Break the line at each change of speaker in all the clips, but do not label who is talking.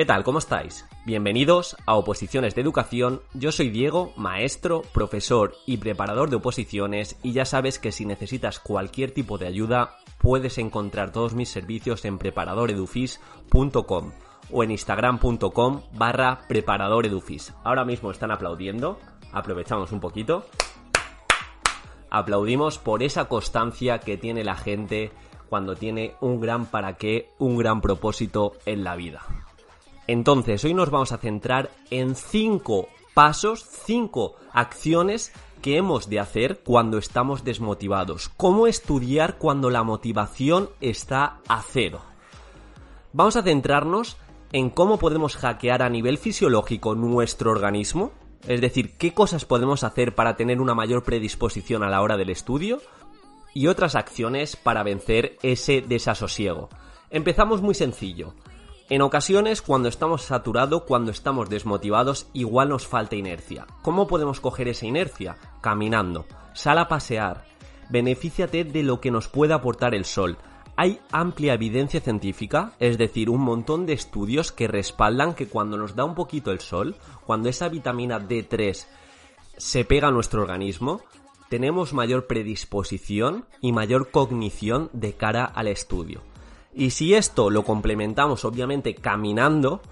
¿Qué tal? ¿Cómo estáis? Bienvenidos a Oposiciones de Educación. Yo soy Diego, maestro, profesor y preparador de oposiciones y ya sabes que si necesitas cualquier tipo de ayuda puedes encontrar todos mis servicios en preparadoredufis.com o en instagram.com barra preparadoredufis. Ahora mismo están aplaudiendo, aprovechamos un poquito. Aplaudimos por esa constancia que tiene la gente cuando tiene un gran para qué, un gran propósito en la vida. Entonces, hoy nos vamos a centrar en cinco pasos, cinco acciones que hemos de hacer cuando estamos desmotivados. Cómo estudiar cuando la motivación está a cero. Vamos a centrarnos en cómo podemos hackear a nivel fisiológico nuestro organismo, es decir, qué cosas podemos hacer para tener una mayor predisposición a la hora del estudio y otras acciones para vencer ese desasosiego. Empezamos muy sencillo. En ocasiones, cuando estamos saturados, cuando estamos desmotivados, igual nos falta inercia. ¿Cómo podemos coger esa inercia? Caminando. Sal a pasear. Benefíciate de lo que nos puede aportar el sol. Hay amplia evidencia científica, es decir, un montón de estudios que respaldan que cuando nos da un poquito el sol, cuando esa vitamina D3 se pega a nuestro organismo, tenemos mayor predisposición y mayor cognición de cara al estudio. Y si esto lo complementamos obviamente caminando,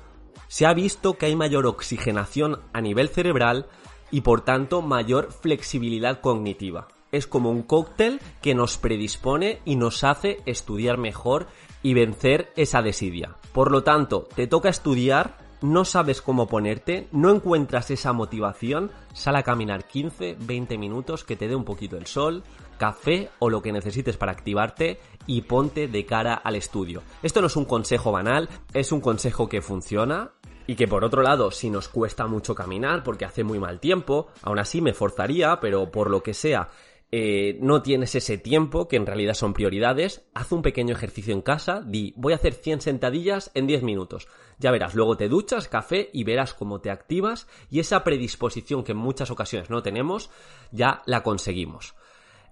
se ha visto que hay mayor oxigenación a nivel cerebral y por tanto mayor flexibilidad cognitiva. Es como un cóctel que nos predispone y nos hace estudiar mejor y vencer esa desidia. Por lo tanto, te toca estudiar, no sabes cómo ponerte, no encuentras esa motivación, sal a caminar 15, 20 minutos que te dé un poquito el sol, café o lo que necesites para activarte y ponte de cara al estudio. Esto no es un consejo banal, es un consejo que funciona y que por otro lado, si nos cuesta mucho caminar porque hace muy mal tiempo, aún así me forzaría, pero por lo que sea, eh, no tienes ese tiempo, que en realidad son prioridades, haz un pequeño ejercicio en casa, di, voy a hacer 100 sentadillas en 10 minutos. Ya verás, luego te duchas, café y verás cómo te activas y esa predisposición que en muchas ocasiones no tenemos, ya la conseguimos.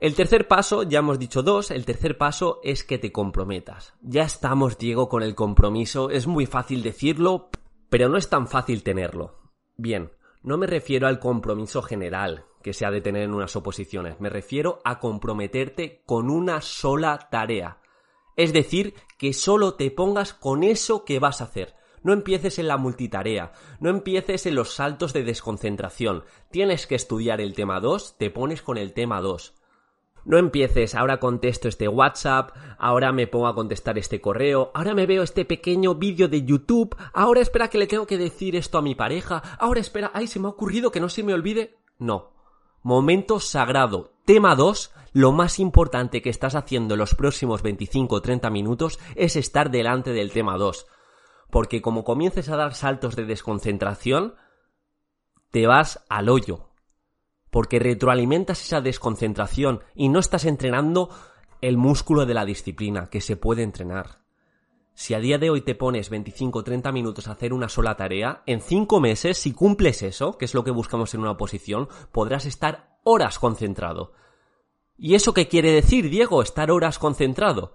El tercer paso, ya hemos dicho dos, el tercer paso es que te comprometas. Ya estamos, Diego, con el compromiso, es muy fácil decirlo, pero no es tan fácil tenerlo. Bien, no me refiero al compromiso general que se ha de tener en unas oposiciones, me refiero a comprometerte con una sola tarea. Es decir, que solo te pongas con eso que vas a hacer. No empieces en la multitarea, no empieces en los saltos de desconcentración. Tienes que estudiar el tema 2, te pones con el tema 2. No empieces, ahora contesto este WhatsApp, ahora me pongo a contestar este correo, ahora me veo este pequeño vídeo de YouTube, ahora espera que le tengo que decir esto a mi pareja, ahora espera, ay, se me ha ocurrido que no se me olvide. No. Momento sagrado. Tema 2. Lo más importante que estás haciendo en los próximos 25 o 30 minutos es estar delante del tema 2. Porque como comiences a dar saltos de desconcentración, te vas al hoyo porque retroalimentas esa desconcentración y no estás entrenando el músculo de la disciplina que se puede entrenar. Si a día de hoy te pones 25 o 30 minutos a hacer una sola tarea, en 5 meses, si cumples eso, que es lo que buscamos en una oposición, podrás estar horas concentrado. ¿Y eso qué quiere decir, Diego, estar horas concentrado?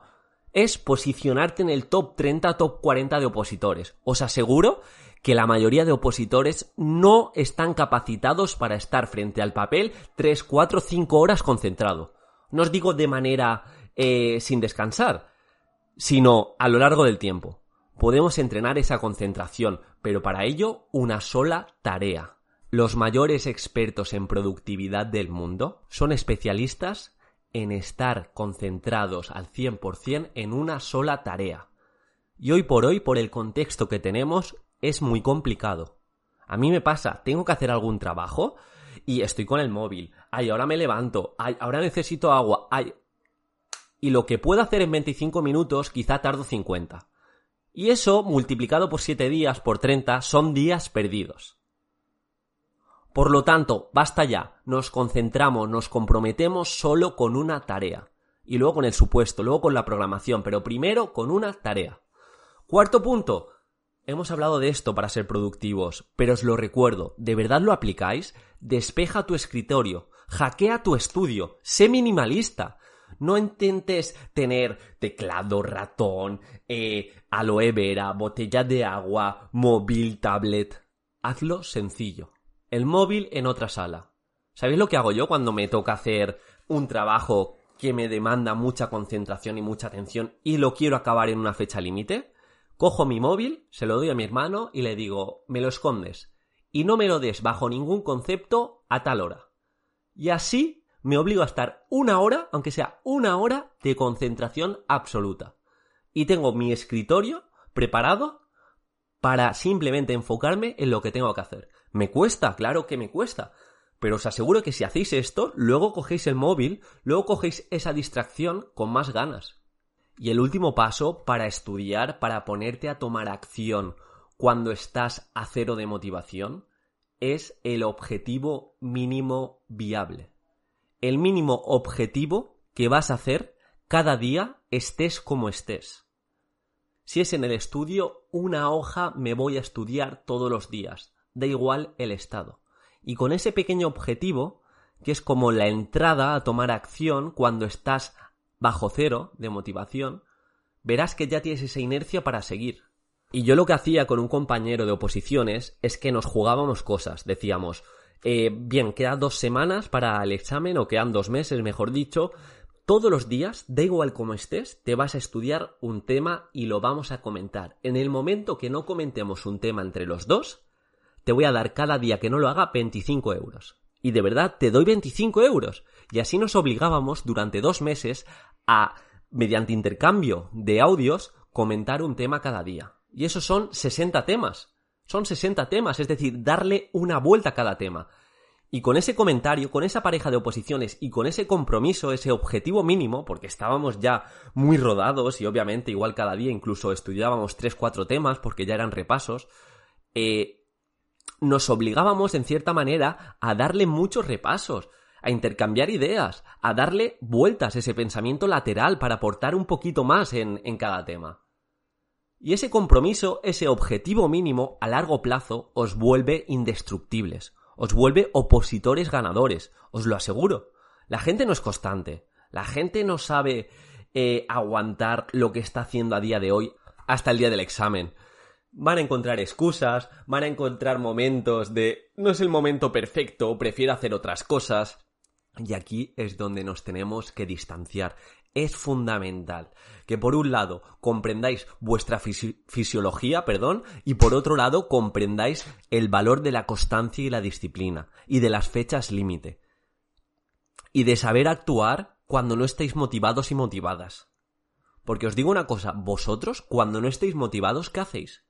Es posicionarte en el top 30, top 40 de opositores. Os aseguro que la mayoría de opositores no están capacitados para estar frente al papel 3, 4, 5 horas concentrado. No os digo de manera eh, sin descansar, sino a lo largo del tiempo. Podemos entrenar esa concentración, pero para ello una sola tarea. Los mayores expertos en productividad del mundo son especialistas en estar concentrados al 100% en una sola tarea. Y hoy por hoy, por el contexto que tenemos, es muy complicado. A mí me pasa, tengo que hacer algún trabajo y estoy con el móvil. Ay, ahora me levanto. Ay, ahora necesito agua. Ay. Y lo que puedo hacer en 25 minutos quizá tardo 50. Y eso, multiplicado por 7 días por 30, son días perdidos. Por lo tanto, basta ya, nos concentramos, nos comprometemos solo con una tarea. Y luego con el supuesto, luego con la programación, pero primero con una tarea. Cuarto punto. Hemos hablado de esto para ser productivos, pero os lo recuerdo, ¿de verdad lo aplicáis? Despeja tu escritorio, hackea tu estudio, sé minimalista. No intentes tener teclado, ratón, eh, aloe vera, botella de agua, móvil, tablet. Hazlo sencillo el móvil en otra sala. ¿Sabéis lo que hago yo cuando me toca hacer un trabajo que me demanda mucha concentración y mucha atención y lo quiero acabar en una fecha límite? Cojo mi móvil, se lo doy a mi hermano y le digo, me lo escondes y no me lo des bajo ningún concepto a tal hora. Y así me obligo a estar una hora, aunque sea una hora, de concentración absoluta. Y tengo mi escritorio preparado para simplemente enfocarme en lo que tengo que hacer. Me cuesta, claro que me cuesta. Pero os aseguro que si hacéis esto, luego cogéis el móvil, luego cogéis esa distracción con más ganas. Y el último paso para estudiar, para ponerte a tomar acción cuando estás a cero de motivación, es el objetivo mínimo viable. El mínimo objetivo que vas a hacer cada día estés como estés. Si es en el estudio, una hoja me voy a estudiar todos los días da igual el estado. Y con ese pequeño objetivo, que es como la entrada a tomar acción cuando estás bajo cero de motivación, verás que ya tienes esa inercia para seguir. Y yo lo que hacía con un compañero de oposiciones es que nos jugábamos cosas. Decíamos, eh, bien, quedan dos semanas para el examen o quedan dos meses, mejor dicho. Todos los días, da igual cómo estés, te vas a estudiar un tema y lo vamos a comentar. En el momento que no comentemos un tema entre los dos, te voy a dar cada día que no lo haga 25 euros. Y de verdad te doy 25 euros. Y así nos obligábamos durante dos meses a, mediante intercambio de audios, comentar un tema cada día. Y esos son 60 temas. Son 60 temas, es decir, darle una vuelta a cada tema. Y con ese comentario, con esa pareja de oposiciones y con ese compromiso, ese objetivo mínimo, porque estábamos ya muy rodados y obviamente igual cada día incluso estudiábamos 3-4 temas porque ya eran repasos, eh, nos obligábamos en cierta manera a darle muchos repasos, a intercambiar ideas, a darle vueltas a ese pensamiento lateral para aportar un poquito más en, en cada tema. Y ese compromiso, ese objetivo mínimo a largo plazo os vuelve indestructibles, os vuelve opositores ganadores, os lo aseguro. La gente no es constante, la gente no sabe eh, aguantar lo que está haciendo a día de hoy hasta el día del examen van a encontrar excusas, van a encontrar momentos de no es el momento perfecto, prefiero hacer otras cosas. Y aquí es donde nos tenemos que distanciar. Es fundamental que por un lado comprendáis vuestra fisiología, perdón, y por otro lado comprendáis el valor de la constancia y la disciplina, y de las fechas límite, y de saber actuar cuando no estéis motivados y motivadas. Porque os digo una cosa, vosotros cuando no estéis motivados, ¿qué hacéis?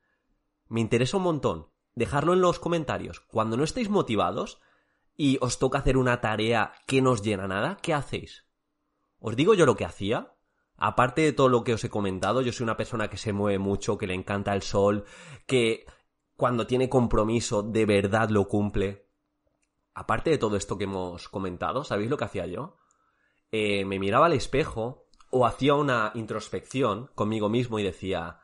Me interesa un montón. Dejarlo en los comentarios. Cuando no estéis motivados y os toca hacer una tarea que no os llena nada, ¿qué hacéis? Os digo yo lo que hacía. Aparte de todo lo que os he comentado, yo soy una persona que se mueve mucho, que le encanta el sol, que cuando tiene compromiso de verdad lo cumple. Aparte de todo esto que hemos comentado, ¿sabéis lo que hacía yo? Eh, me miraba al espejo o hacía una introspección conmigo mismo y decía,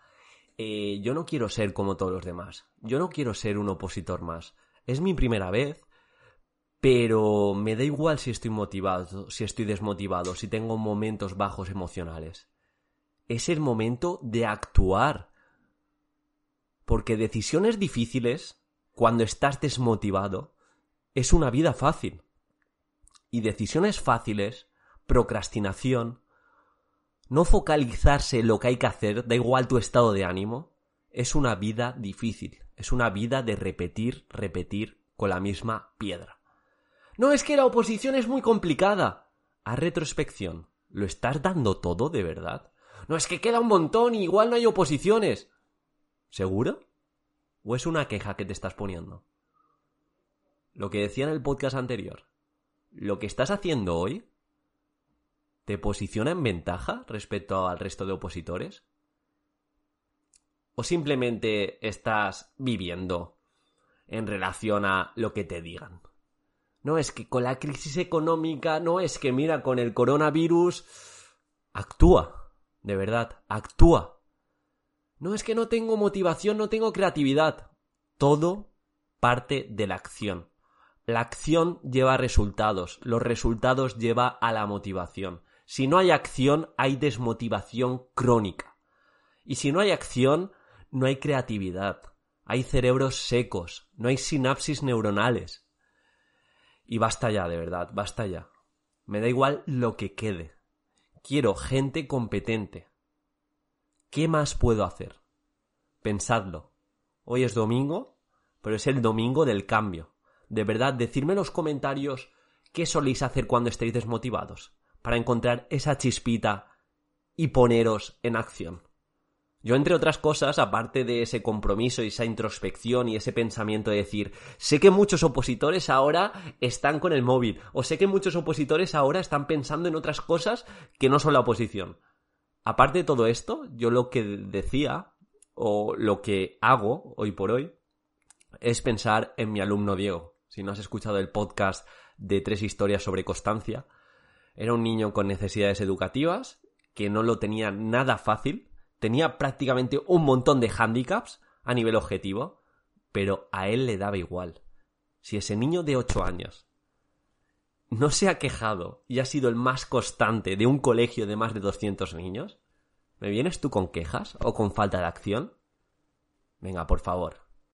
eh, yo no quiero ser como todos los demás. Yo no quiero ser un opositor más. Es mi primera vez, pero me da igual si estoy motivado, si estoy desmotivado, si tengo momentos bajos emocionales. Es el momento de actuar. Porque decisiones difíciles, cuando estás desmotivado, es una vida fácil. Y decisiones fáciles, procrastinación, no focalizarse en lo que hay que hacer, da igual tu estado de ánimo, es una vida difícil, es una vida de repetir, repetir con la misma piedra. No es que la oposición es muy complicada. A retrospección, ¿lo estás dando todo de verdad? No es que queda un montón y igual no hay oposiciones. ¿Seguro? ¿O es una queja que te estás poniendo? Lo que decía en el podcast anterior. Lo que estás haciendo hoy te posiciona en ventaja respecto al resto de opositores? ¿O simplemente estás viviendo en relación a lo que te digan? No es que con la crisis económica, no es que mira, con el coronavirus, actúa, de verdad, actúa. No es que no tengo motivación, no tengo creatividad. Todo parte de la acción. La acción lleva resultados, los resultados lleva a la motivación. Si no hay acción, hay desmotivación crónica. Y si no hay acción, no hay creatividad, hay cerebros secos, no hay sinapsis neuronales. Y basta ya, de verdad, basta ya. Me da igual lo que quede. Quiero gente competente. ¿Qué más puedo hacer? Pensadlo. Hoy es domingo, pero es el domingo del cambio de verdad, decirme en los comentarios qué soléis hacer cuando estéis desmotivados, para encontrar esa chispita y poneros en acción. Yo, entre otras cosas, aparte de ese compromiso y esa introspección y ese pensamiento de decir, sé que muchos opositores ahora están con el móvil, o sé que muchos opositores ahora están pensando en otras cosas que no son la oposición. Aparte de todo esto, yo lo que decía, o lo que hago hoy por hoy, es pensar en mi alumno Diego si no has escuchado el podcast de tres historias sobre constancia, era un niño con necesidades educativas, que no lo tenía nada fácil, tenía prácticamente un montón de hándicaps a nivel objetivo, pero a él le daba igual. Si ese niño de 8 años no se ha quejado y ha sido el más constante de un colegio de más de 200 niños, ¿me vienes tú con quejas o con falta de acción? Venga, por favor,